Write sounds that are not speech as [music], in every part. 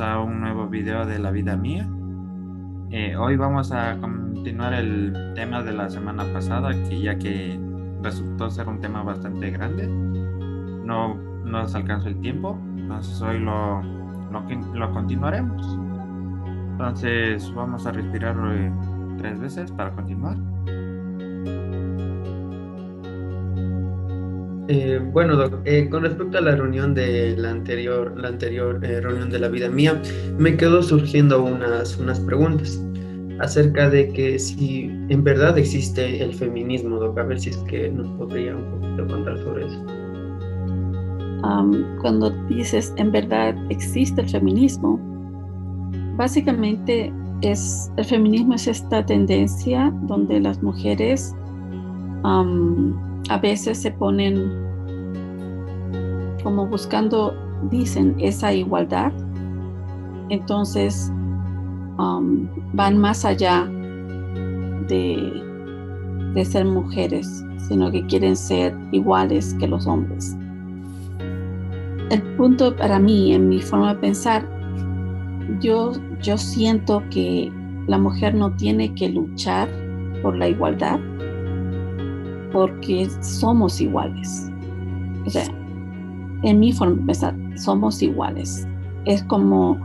a un nuevo video de la vida mía. Eh, hoy vamos a continuar el tema de la semana pasada, que ya que resultó ser un tema bastante grande, no nos alcanzó el tiempo, entonces hoy lo, lo, continuaremos. Entonces vamos a respirar eh, tres veces para continuar. Eh, bueno, eh, con respecto a la reunión de la anterior, la anterior eh, reunión de la vida mía, me quedó surgiendo unas, unas preguntas acerca de que si en verdad existe el feminismo, Doc, a ver si es que nos podría un poquito contar sobre eso. cuando dices en verdad existe el feminismo, básicamente es el feminismo es esta tendencia donde las mujeres a veces se ponen como buscando, dicen, esa igualdad. Entonces um, van más allá de, de ser mujeres, sino que quieren ser iguales que los hombres. El punto para mí, en mi forma de pensar, yo, yo siento que la mujer no tiene que luchar por la igualdad, porque somos iguales. O sea, en mi forma somos iguales. Es como,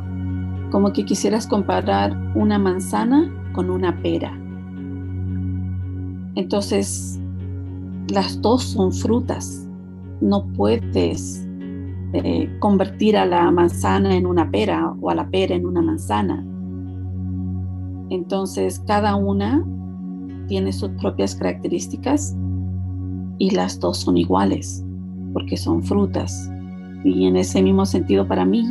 como que quisieras comparar una manzana con una pera. Entonces, las dos son frutas. No puedes eh, convertir a la manzana en una pera o a la pera en una manzana. Entonces, cada una tiene sus propias características y las dos son iguales porque son frutas. Y en ese mismo sentido para mí,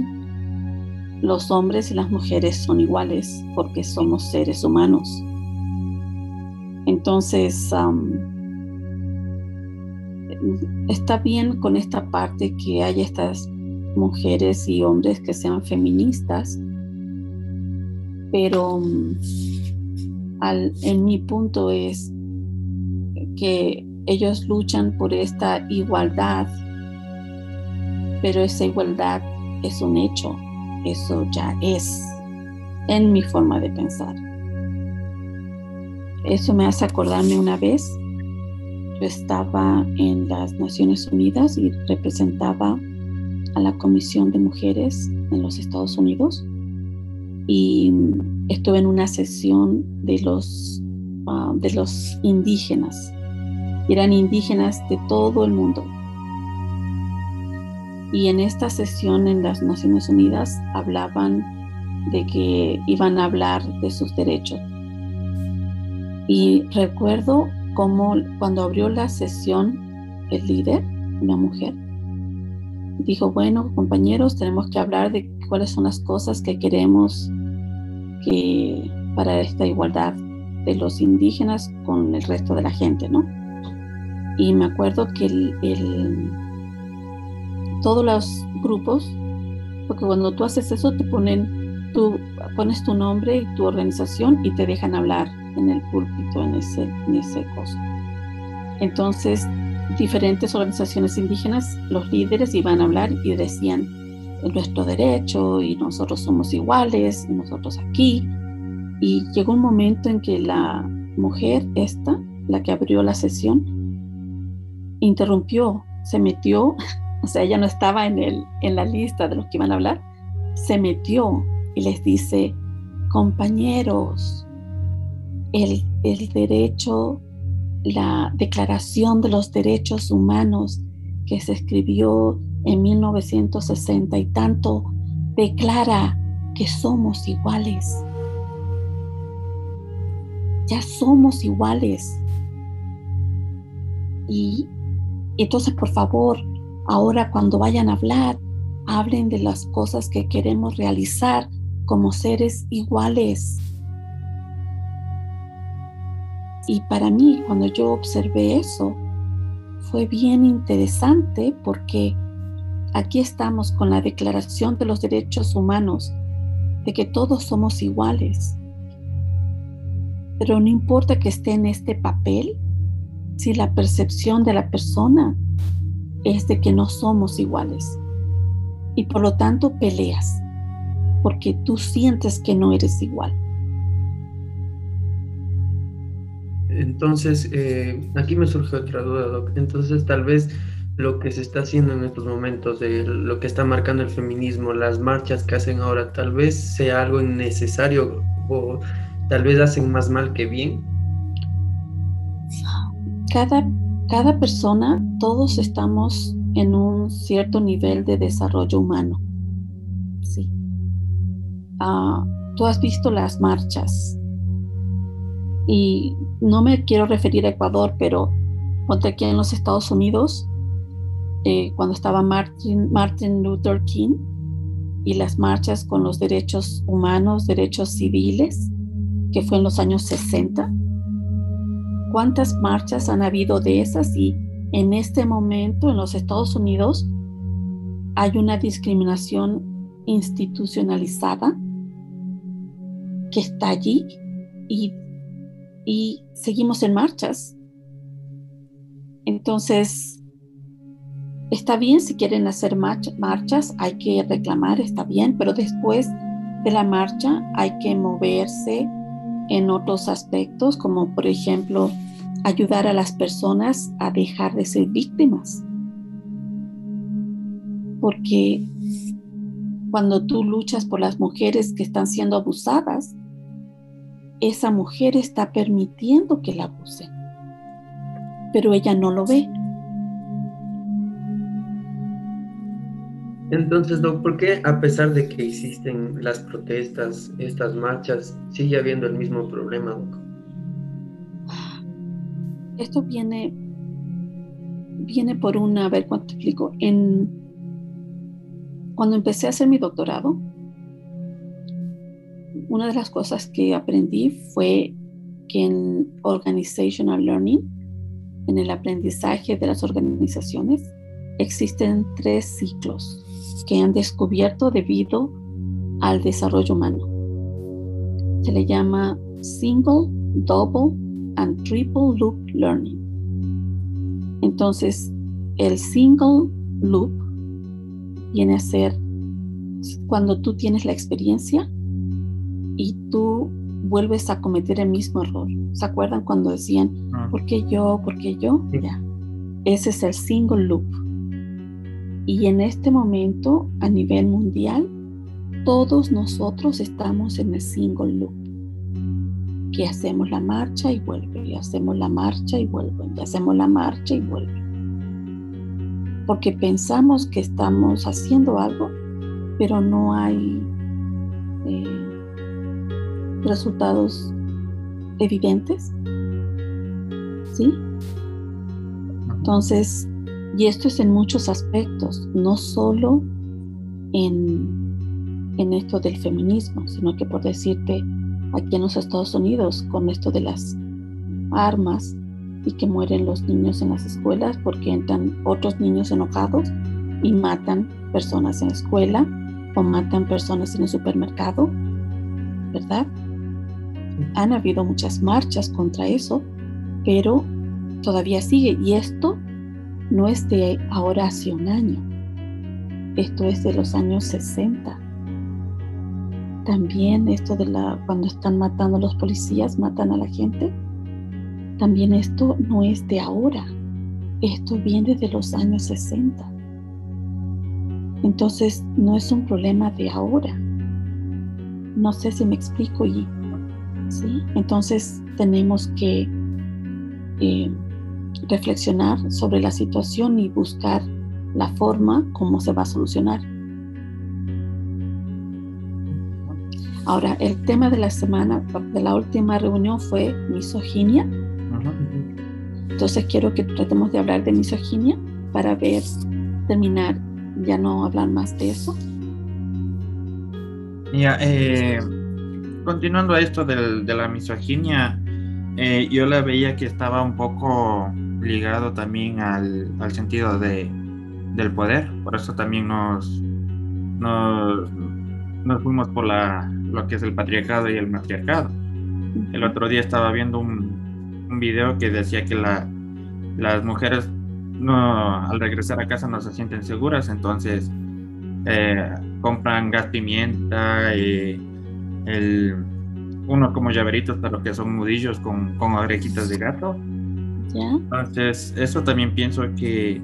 los hombres y las mujeres son iguales porque somos seres humanos. Entonces, está bien con esta parte que haya estas mujeres y hombres que sean feministas, pero al, en mi punto es que ellos luchan por esta igualdad, pero esa igualdad es un hecho, eso ya es en mi forma de pensar. Eso me hace acordarme una vez, yo estaba en las Naciones Unidas y representaba a la Comisión de Mujeres en los Estados Unidos y estuve en una sesión de los, ah, de los indígenas eran indígenas de todo el mundo. Y en esta sesión en las Naciones Unidas hablaban de que iban a hablar de sus derechos. Y recuerdo cómo cuando abrió la sesión el líder, una mujer, dijo, bueno, compañeros, tenemos que hablar de cuáles son las cosas que queremos que para esta igualdad de los indígenas con el resto de la gente, ¿no? Y me acuerdo que el, todos los grupos, porque cuando tú haces eso te ponen, tú pones tu nombre y tu organización y te dejan hablar en el púlpito, en ese, en ese coso. Entonces, diferentes organizaciones indígenas, los líderes iban a hablar y decían, es nuestro derecho y nosotros somos iguales y nosotros aquí. Y llegó un momento en que la mujer esta, la que abrió la sesión, interrumpió, se metió, [laughs] o sea, ella no estaba en, el, en la lista de los que iban a hablar, se metió y les dice, compañeros, el, el derecho, la Declaración de los Derechos Humanos que se escribió en 1960 y tanto, declara que somos iguales. Ya somos iguales. Y entonces, por favor, ahora cuando vayan a hablar, hablen de las cosas que queremos realizar como seres iguales. Y para mí, cuando yo observé eso, fue bien interesante porque aquí estamos con la Declaración de los Derechos Humanos, de que todos somos iguales. Pero no importa que esté en este papel, si la percepción de la persona es de que no somos iguales y por lo tanto peleas. porque tú sientes que no eres igual. Entonces, eh, aquí me surge otra duda, Doc. Entonces, tal vez lo que se está haciendo en estos momentos, de lo que está marcando el feminismo, las marchas que hacen ahora, tal vez sea algo innecesario o tal vez hacen más mal que bien. Cada, cada persona, todos estamos en un cierto nivel de desarrollo humano. Sí. Ah, tú has visto las marchas y no me quiero referir a Ecuador, pero ponte aquí en los Estados Unidos, eh, cuando estaba Martin, Martin Luther King y las marchas con los derechos humanos, derechos civiles, que fue en los años 60. ¿Cuántas marchas han habido de esas? Y en este momento en los Estados Unidos hay una discriminación institucionalizada que está allí y, seguimos en marchas. Entonces, Está bien si quieren hacer marchas, hay que reclamar, está bien, pero después de la marcha hay que moverse en otros aspectos, como por ejemplo ayudar a las personas a dejar de ser víctimas. Porque cuando tú luchas por las mujeres que están siendo abusadas, esa mujer está permitiendo que la abusen, pero ella no lo ve. Entonces, ¿por qué a pesar de que existen las protestas, estas marchas, sigue habiendo el mismo problema, Esto viene, viene por una, a ver cuánto explico. En, cuando empecé a hacer mi doctorado, una de las cosas que aprendí fue que en organizational learning, en el aprendizaje de las organizaciones, existen tres ciclos que han descubierto debido al desarrollo humano. Se le llama Single, Double and Triple Loop Learning. Entonces, el Single Loop viene a ser cuando tú tienes la experiencia y tú vuelves a cometer el mismo error. ¿Se acuerdan cuando decían, ah. ¿por qué yo? ¿Por qué yo? Ya. Ese es el single loop. Y en este momento, a nivel mundial, todos nosotros estamos en el single loop. Que hacemos la marcha y vuelve, y hacemos la marcha y vuelve, y hacemos la marcha y vuelve. Porque pensamos que estamos haciendo algo, pero no hay eh, resultados evidentes. ¿Sí? Entonces, y esto es en muchos aspectos, no solo en, en esto del feminismo, sino que por decirte, aquí en los Estados Unidos, con esto de las armas y que mueren los niños en las escuelas porque entran otros niños enojados y matan personas en la escuela o matan personas en el supermercado, ¿verdad? Han habido muchas marchas contra eso, pero todavía sigue y esto no es de ahora hace un año. Esto es de los años 60. También esto de la cuando están matando a los policías, matan a la gente. También esto no es de ahora. Esto viene de los años 60. Entonces no es un problema de ahora. No sé si me explico y sí. Entonces tenemos que eh, reflexionar sobre la situación y buscar la forma como se va a solucionar. Ahora, el tema de la semana, de la última reunión fue misoginia. Entonces quiero que tratemos de hablar de misoginia para ver, terminar, ya no hablar más de eso. Ya, eh, continuando a esto de la misoginia, eh, yo la veía que estaba un poco ligado también al, sentido de, del poder, por eso también nos, nos, fuimos por la, lo que es el patriarcado y el matriarcado. El otro día estaba viendo un, un video que decía que la, las mujeres no, al regresar a casa no se sienten seguras, entonces eh, compran gas pimienta, y el, unos como llaveritos para los que son mudillos con, con orejitas de gato. Entonces, eso también pienso que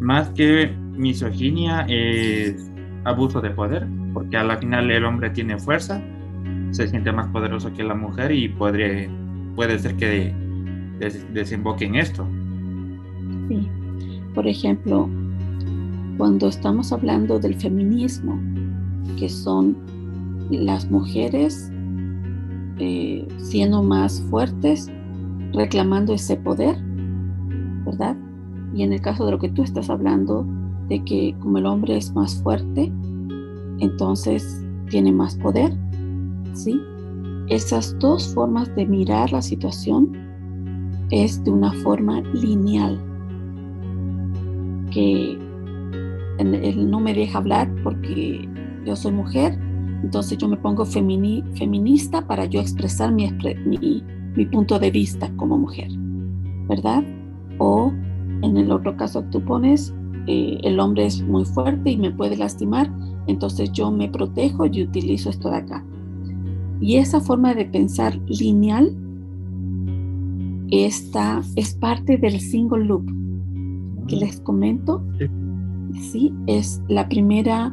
más que misoginia es abuso de poder, porque a la final el hombre tiene fuerza, se siente más poderoso que la mujer y podría, puede ser que desemboque en esto. Sí. Por ejemplo, cuando estamos hablando del feminismo, que son las mujeres eh, siendo más fuertes, reclamando ese poder, ¿verdad? Y en el caso de lo que tú estás hablando, de que como el hombre es más fuerte, entonces tiene más poder, ¿sí? Esas dos formas de mirar la situación es de una forma lineal, que él no me deja hablar porque yo soy mujer, entonces yo me pongo feminista para yo expresar mi, mi, punto de vista como mujer, ¿verdad? O en el otro caso que tú pones, eh, el hombre es muy fuerte y me puede lastimar, entonces yo me protejo y utilizo esto de acá. Y esa forma de pensar lineal esta es parte del single loop que les comento. Sí, es la primera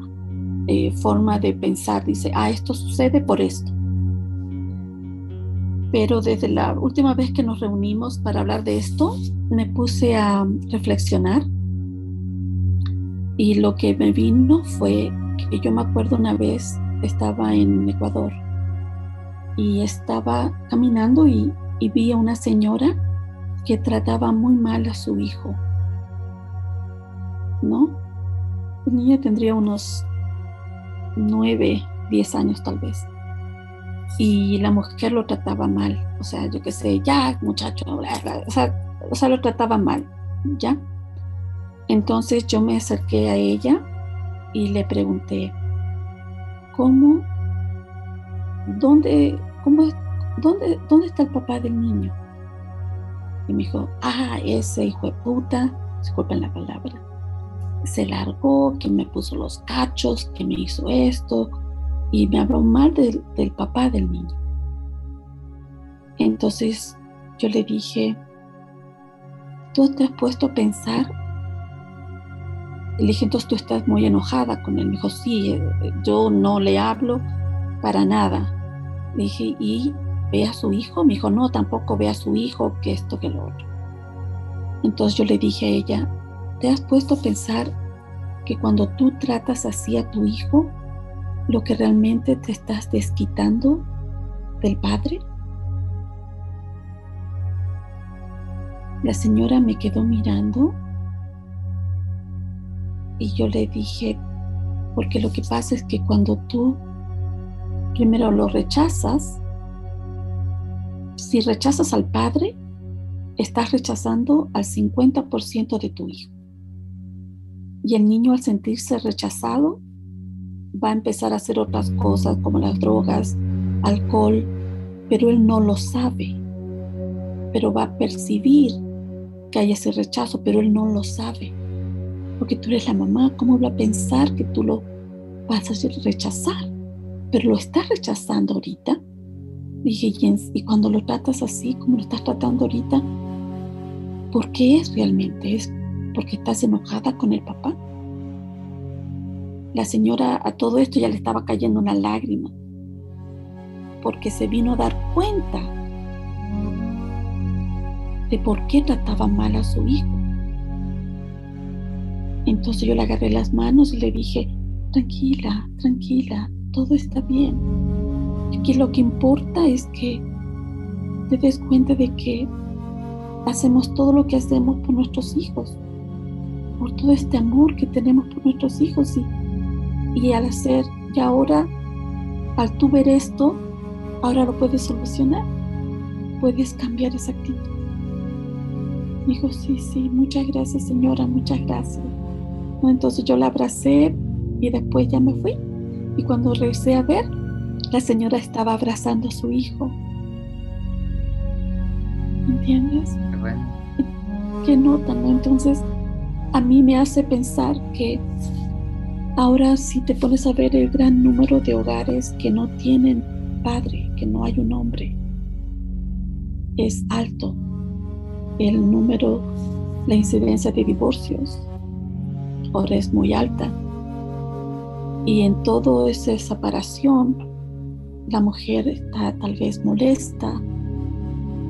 eh, forma de pensar. Dice, ah, esto sucede por esto. Pero desde la última vez que nos reunimos para hablar de esto, me puse a reflexionar y lo que me vino fue que yo me acuerdo una vez estaba en Ecuador y estaba caminando y, y vi a una señora que trataba muy mal a su hijo. ¿No? La niña tendría unos nueve, diez años tal vez. Y la mujer lo trataba mal. O sea, yo qué sé, ya, muchacho, o, sea, o sea, lo trataba mal. ¿Ya? Entonces yo me acerqué a ella y le pregunté, ¿cómo? ¿Dónde, cómo, dónde, dónde está el papá del niño? Y me dijo, ah, ese hijo de puta, disculpen la palabra, se largó, que me puso los cachos, que me hizo esto, y me habló mal del, papá del niño. Entonces yo le dije, ¿tú te has puesto a pensar le dije, entonces tú estás muy enojada con él. Me dijo, sí, eh, yo no le hablo para nada. Le dije, ¿y ve a su hijo? Me dijo, no, tampoco ve a su hijo, que esto, que lo otro. Entonces yo le dije a ella, ¿te has puesto a pensar que cuando tú tratas así a tu hijo, lo que realmente te estás desquitando del padre? La señora me quedó mirando y yo le dije, porque lo que pasa es que cuando tú primero lo rechazas, si rechazas al padre, estás rechazando al 50% de tu hijo. Y el niño al sentirse rechazado va a empezar a hacer otras cosas como las drogas, alcohol, pero él no lo sabe. Pero va a percibir que hay ese rechazo, pero él no lo sabe porque tú eres la mamá, ¿cómo va a pensar que tú lo vas a rechazar? Pero lo estás rechazando ahorita. Dije, y, cuando lo tratas así, como lo estás tratando ahorita, ¿por qué es realmente? ¿Es porque estás enojada con el papá? La señora a todo esto ya le estaba cayendo una lágrima, porque se vino a dar cuenta de por qué trataba mal a su hijo. Entonces yo le agarré las manos y le dije, tranquila, tranquila, todo está bien. Aquí lo que importa es que te des cuenta de que hacemos todo lo que hacemos por nuestros hijos, por todo este amor que tenemos por nuestros hijos y, y al hacer, y ahora, al tú ver esto, ahora lo puedes solucionar, puedes cambiar esa actitud. Dijo, sí, sí, muchas gracias señora, muchas gracias. Entonces yo la abracé y después ya me fui. Y cuando regresé a ver, la señora estaba abrazando a su hijo. ¿Entiendes? Qué nota, ¿no? Entonces, a mí me hace pensar que Ahora si te pones a ver el gran número de hogares que no tienen padre, que no hay un hombre, es alto. El número, la incidencia de divorcios ahora es muy alta. Y en toda esa separación, la mujer está tal vez molesta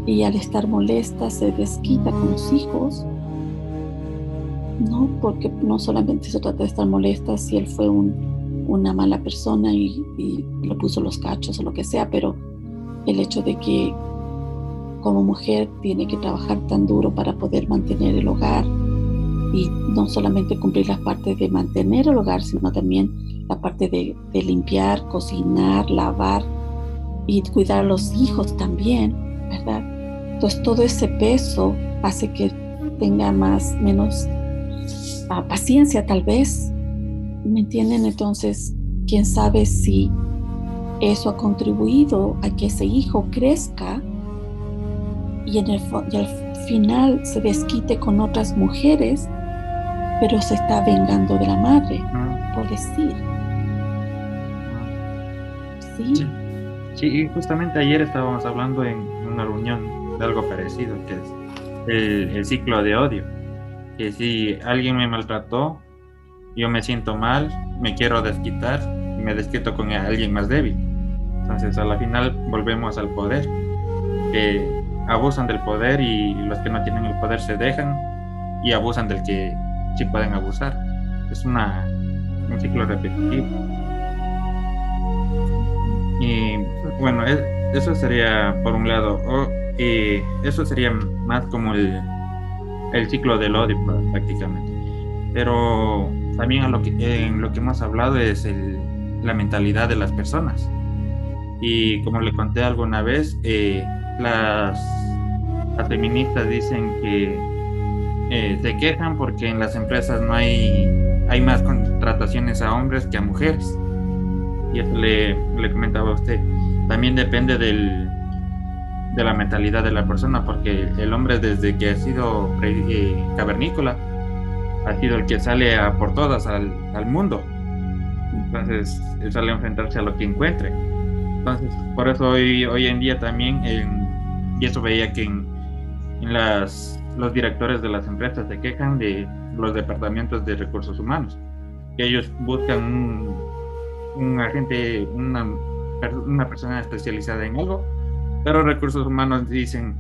y al estar molesta se desquita con los hijos no, porque no solamente se trata de estar molesta si él fue una mala persona y, le puso los cachos o lo que sea, pero el hecho de que como mujer tiene que trabajar tan duro para poder mantener el hogar y no solamente cumplir la parte de mantener el hogar, sino también la parte de, de limpiar, cocinar, lavar y cuidar a los hijos también, ¿verdad? Entonces todo ese peso hace que tenga más, menos paciencia tal vez. ¿Me entienden? Entonces, quién sabe si eso ha contribuido a que ese hijo crezca y, en el, al final se desquite con otras mujeres, pero se está vengando de la madre, por decir. Sí. Sí, justamente ayer estábamos hablando en una reunión de algo parecido, que es el ciclo de odio que si alguien me maltrató, yo me siento mal, me quiero desquitar y me desquito con alguien más débil. Entonces a la final volvemos al poder, que abusan del poder y los que no tienen el poder se dejan y abusan del que sí pueden abusar. Es una, un ciclo repetitivo. Y bueno, eso sería por un lado, y eso sería más como el el ciclo del odio prácticamente. Pero también lo que, en lo que hemos hablado es la mentalidad de las personas. Y como le conté alguna vez, eh, las, feministas dicen que eh, se quejan porque en las empresas no hay, hay más contrataciones a hombres que a mujeres. Y eso le comentaba a usted. También depende del, de la mentalidad de la persona, porque el hombre desde que ha sido eh, cavernícola ha sido el que sale a por todas al, mundo. Entonces, él sale a enfrentarse a lo que encuentre. Entonces, por eso hoy, hoy en día también, y eso veía que en, en las, los directores de las empresas se quejan de los departamentos de recursos humanos, que ellos buscan un, un agente, una, una persona especializada en algo pero recursos humanos dicen,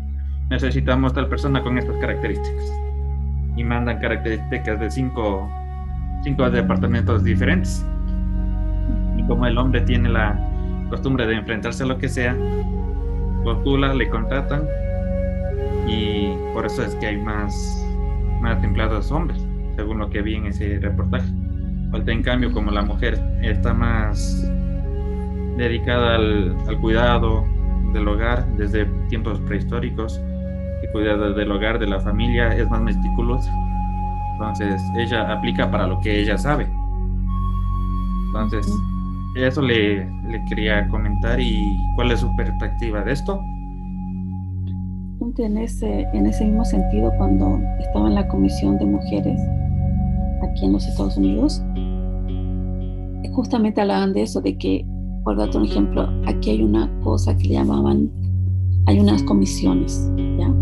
necesitamos tal persona con estas características. Y mandan características de cinco, cinco departamentos diferentes. Y como el hombre tiene la costumbre de enfrentarse a lo que sea, postula, le contratan y por eso es que hay más, más empleados hombres, según lo que vi en ese reportaje. Falta en cambio, como la mujer está más dedicada al, al cuidado, del hogar desde tiempos prehistóricos y cuidado del hogar, de la familia, es más meticulosa. Entonces, ella aplica para lo que ella sabe. Entonces, eso le, le quería comentar y cuál es su perspectiva de esto. En ese, en ese mismo sentido, cuando estaba en la Comisión de Mujeres aquí en los Estados Unidos, justamente hablaban de eso, de que por darte un ejemplo, aquí hay una cosa que le llamaban, hay unas comisiones, ¿ya?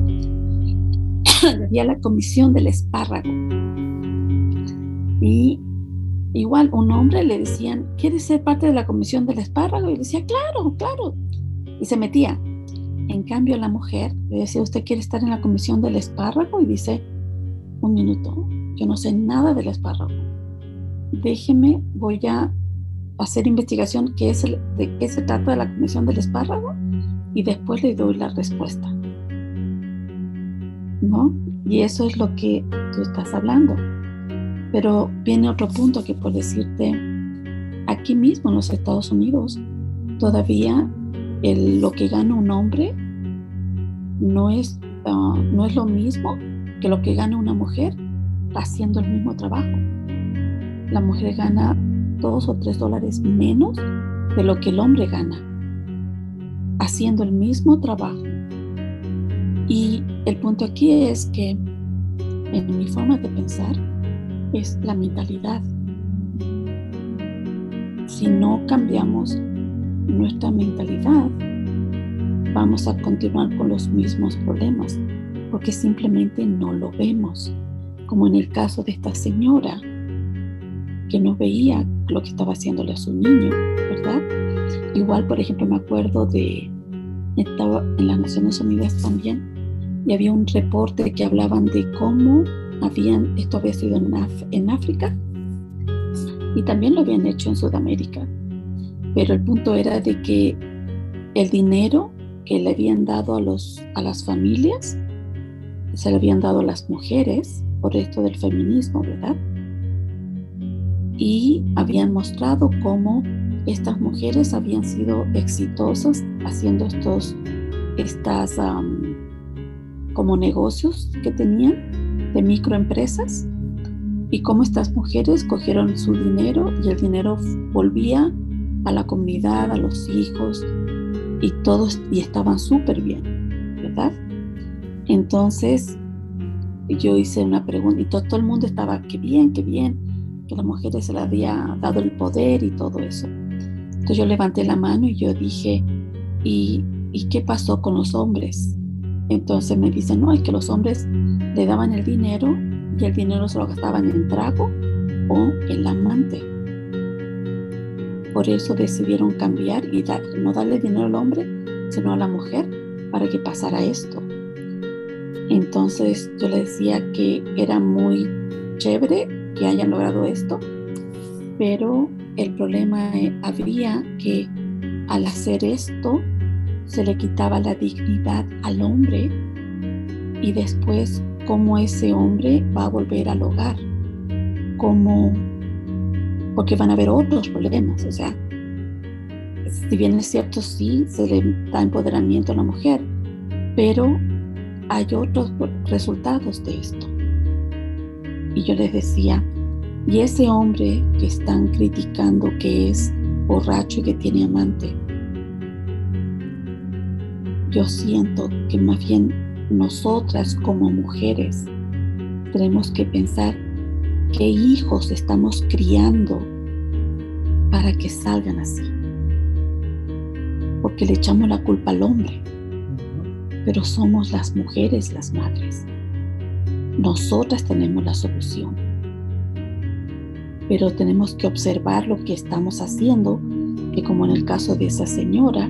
[coughs] Había la comisión del espárrago. Y igual un hombre le decían, ¿quieres ser parte de la comisión del espárrago? Y decía, claro, claro. Y se metía. En cambio, la mujer le decía, ¿usted quiere estar en la comisión del espárrago? Y dice, un minuto, yo no sé nada del espárrago. Déjeme, voy a hacer investigación qué es de qué se trata la comisión del espárrago y después le doy la respuesta. ¿No? Y eso es lo que tú estás hablando. Pero viene otro punto que por decirte, aquí mismo en los Estados Unidos, todavía el, lo que gana un hombre no es, ah, no es lo mismo que lo que gana una mujer haciendo el mismo trabajo. La mujer gana dos o tres dólares menos de lo que el hombre gana, haciendo el mismo trabajo. Y el punto aquí es que en mi forma de pensar es la mentalidad. si no cambiamos nuestra mentalidad, vamos a continuar con los mismos problemas, porque simplemente no lo vemos, como en el caso de esta señora que no veía lo que estaba haciéndole a su niño, ¿verdad? Igual, por ejemplo, me acuerdo de, estaba en las Naciones Unidas también, y había un reporte que hablaban de cómo habían, esto había sido en, África, y también lo habían hecho en Sudamérica. Pero el punto era de que el dinero que le habían dado a, los, a las familias se le habían dado a las mujeres por esto del feminismo, ¿verdad? Y habían mostrado cómo estas mujeres habían sido exitosas haciendo estos, estas como negocios que tenían de microempresas y cómo estas mujeres cogieron su dinero y el dinero volvía a la comunidad, a los hijos y todos y estaban súper bien, ¿verdad? Entonces yo hice una pregunta y todo, el mundo estaba, qué bien, qué bien, que las mujeres se le había dado el poder y todo eso. Entonces yo levanté la mano y yo dije, ¿y, ¿y qué pasó con los hombres? Entonces me dicen, no, es que los hombres le daban el dinero y el dinero se lo gastaban en trago o el amante. Por eso decidieron cambiar y dar, no darle dinero al hombre, sino a la mujer para que pasara esto. Entonces yo le decía que era muy chévere que hayan logrado esto, pero el problema eh, había que al hacer esto se le quitaba la dignidad al hombre y después cómo ese hombre va a volver al hogar, cómo, porque van a haber otros problemas, o sea, si bien es cierto, sí, se le da empoderamiento a la mujer, pero hay otros resultados de esto. Y yo les decía, y ese hombre que están criticando que es borracho y que tiene amante, yo siento que más bien nosotras como mujeres tenemos que pensar qué hijos estamos criando para que salgan así. Porque le echamos la culpa al hombre, pero somos las mujeres las madres. Nosotras tenemos la solución. Pero tenemos que observar lo que estamos haciendo, que como en el caso de esa señora,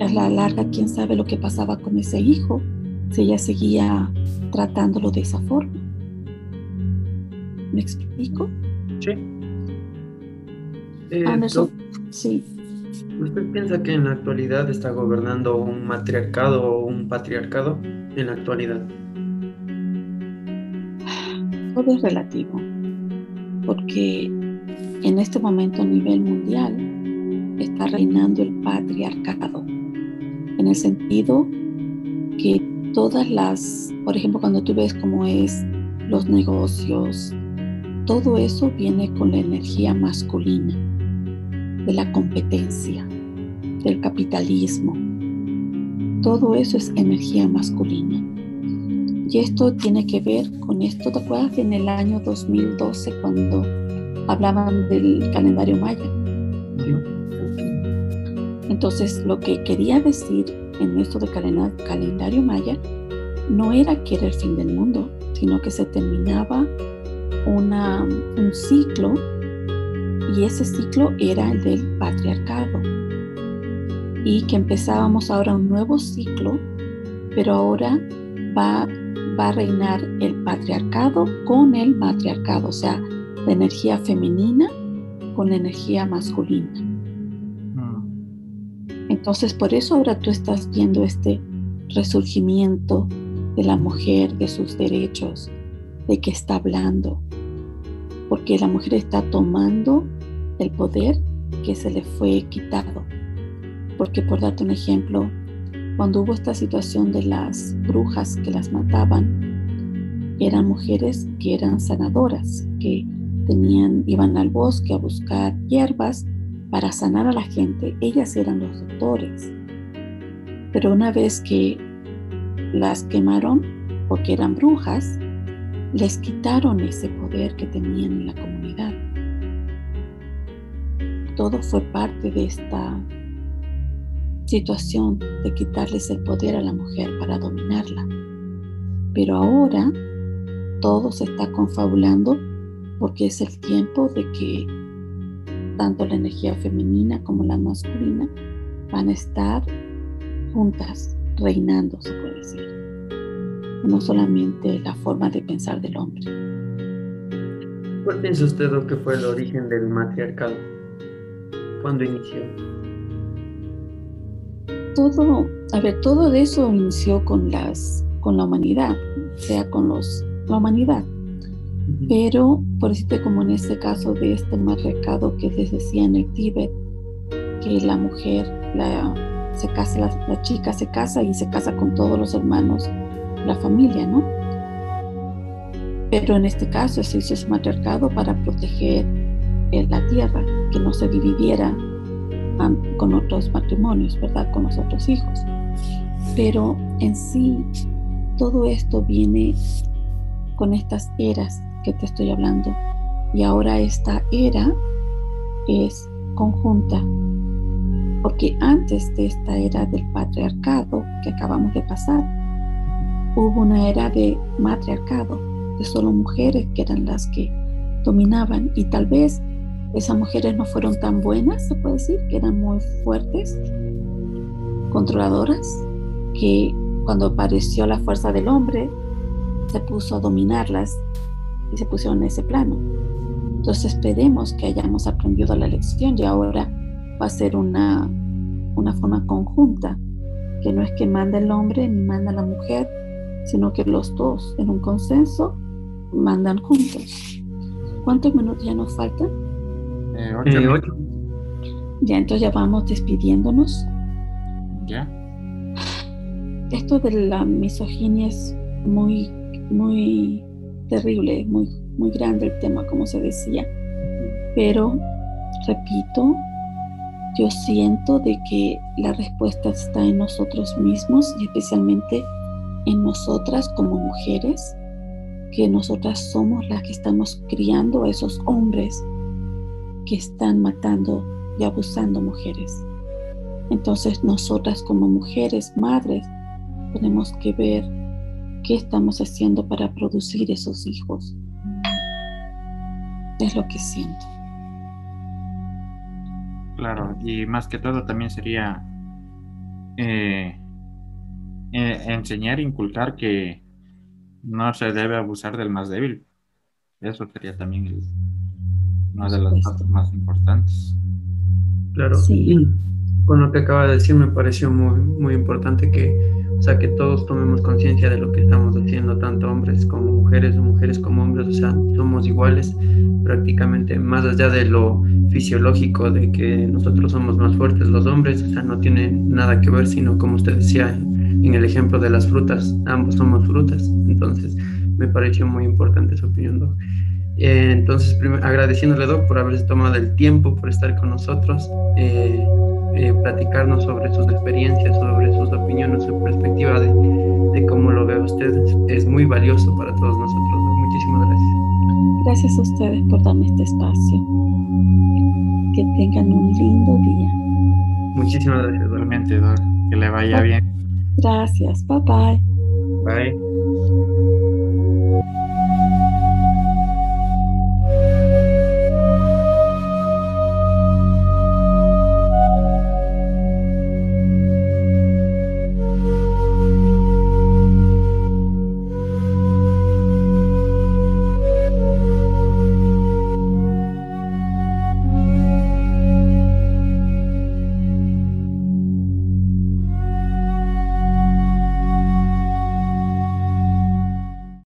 a la larga, quién sabe lo que pasaba con ese hijo si ella seguía tratándolo de esa forma. ¿Me explico? Sí. Eh, sí. ¿Usted piensa que en la actualidad está gobernando un matriarcado o un patriarcado en la actualidad? Es relativo, porque en este momento a nivel mundial está reinando el patriarcado en el sentido que todas las, por ejemplo, cuando tú ves cómo es los negocios, todo eso viene con la energía masculina, de la competencia, del capitalismo. Todo eso es energía masculina. Y esto tiene que ver con esto, ¿te acuerdas en el año 2012 cuando hablaban del calendario maya? Entonces, lo que quería decir en esto de calendario maya no era que era el fin del mundo, sino que se terminaba una, un ciclo y ese ciclo era el del patriarcado y que empezábamos ahora un nuevo ciclo, pero ahora va, va a reinar el patriarcado con el matriarcado, o sea, la energía femenina con la energía masculina. Entonces, por eso ahora tú estás viendo este resurgimiento de la mujer, de sus derechos, de que está hablando, porque la mujer está tomando el poder que se le fue quitado. Porque por darte un ejemplo, cuando hubo esta situación de las brujas que las mataban, eran mujeres que eran sanadoras, que tenían, iban al bosque a buscar hierbas para sanar a la gente, ellas eran los doctores. Pero una vez que las quemaron porque eran brujas, les quitaron ese poder que tenían en la comunidad. todo fue parte de esta situación de quitarles el poder a la mujer para dominarla. Pero ahora todo se está confabulando porque es el tiempo de que tanto la energía femenina como la masculina van a estar juntas, reinando, se puede decir. No solamente la forma de pensar del hombre. ¿Cuál piensa usted que fue el origen del matriarcado? ¿Cuándo inició? Todo, a ver, todo eso inició con las, con la humanidad, o sea, con los, la humanidad. Pero, por decirte como en este caso de este matriarcado que les decía en el Tíbet, que la mujer, la, se casa, la, chica se casa y se casa con todos los hermanos, la familia, ¿no? Pero en este caso se hizo ese matriarcado para proteger eh, la tierra, que no se dividiera con otros matrimonios, ¿verdad? Con los otros hijos. Pero en sí, todo esto viene con estas eras que te estoy hablando. Y ahora esta era es conjunta, porque antes de esta era del patriarcado que acabamos de pasar, hubo una era de matriarcado, de solo mujeres que eran las que dominaban y tal vez esas mujeres no fueron tan buenas, se puede decir, que eran muy fuertes, controladoras, que cuando apareció la fuerza del hombre, se puso a dominarlas y se pusieron en ese plano. Entonces esperemos que hayamos aprendido la lección y ahora va a ser una, una forma conjunta, que no es que manda el hombre ni manda la mujer, sino que los dos en un consenso mandan juntos. ¿Cuántos minutos ya nos faltan? Eh, ocho. Ya, entonces ya vamos despidiéndonos. Ya. Esto de la misoginia es muy, muy terrible, muy, muy grande el tema, como se decía. Pero, repito, yo siento de que la respuesta está en nosotros mismos y especialmente en nosotras como mujeres, que nosotras somos las que estamos criando a esos hombres que están matando y abusando mujeres. Entonces nosotras como mujeres, madres, tenemos que ver qué estamos haciendo para producir esos hijos. Es lo que siento. Claro, y más que todo también sería eh, eh, enseñar, inculcar que no se debe abusar del más débil. Eso sería también una de las partes más importantes. Claro, sí. con lo que acaba de decir me pareció muy, muy importante que, o sea, que todos tomemos conciencia de lo que estamos haciendo, tanto hombres como mujeres o mujeres como hombres, o sea, somos iguales prácticamente, más allá de lo fisiológico de que nosotros somos más fuertes los hombres, o sea, no tiene nada que ver, sino como usted decía en el ejemplo de las frutas, ambos somos frutas, entonces me pareció muy importante su opinión, eh, entonces, agradeciéndole, Doc, por haberse tomado el tiempo, por estar con nosotros, eh, eh, platicarnos sobre sus experiencias, sobre sus opiniones, su perspectiva de, de cómo lo ve usted. Es muy valioso para todos nosotros. Muchísimas gracias. Gracias a ustedes por darme este espacio. Que tengan un lindo día. Muchísimas gracias, Realmente, Doc. Que le vaya bien. Gracias. Bye bye. Bye.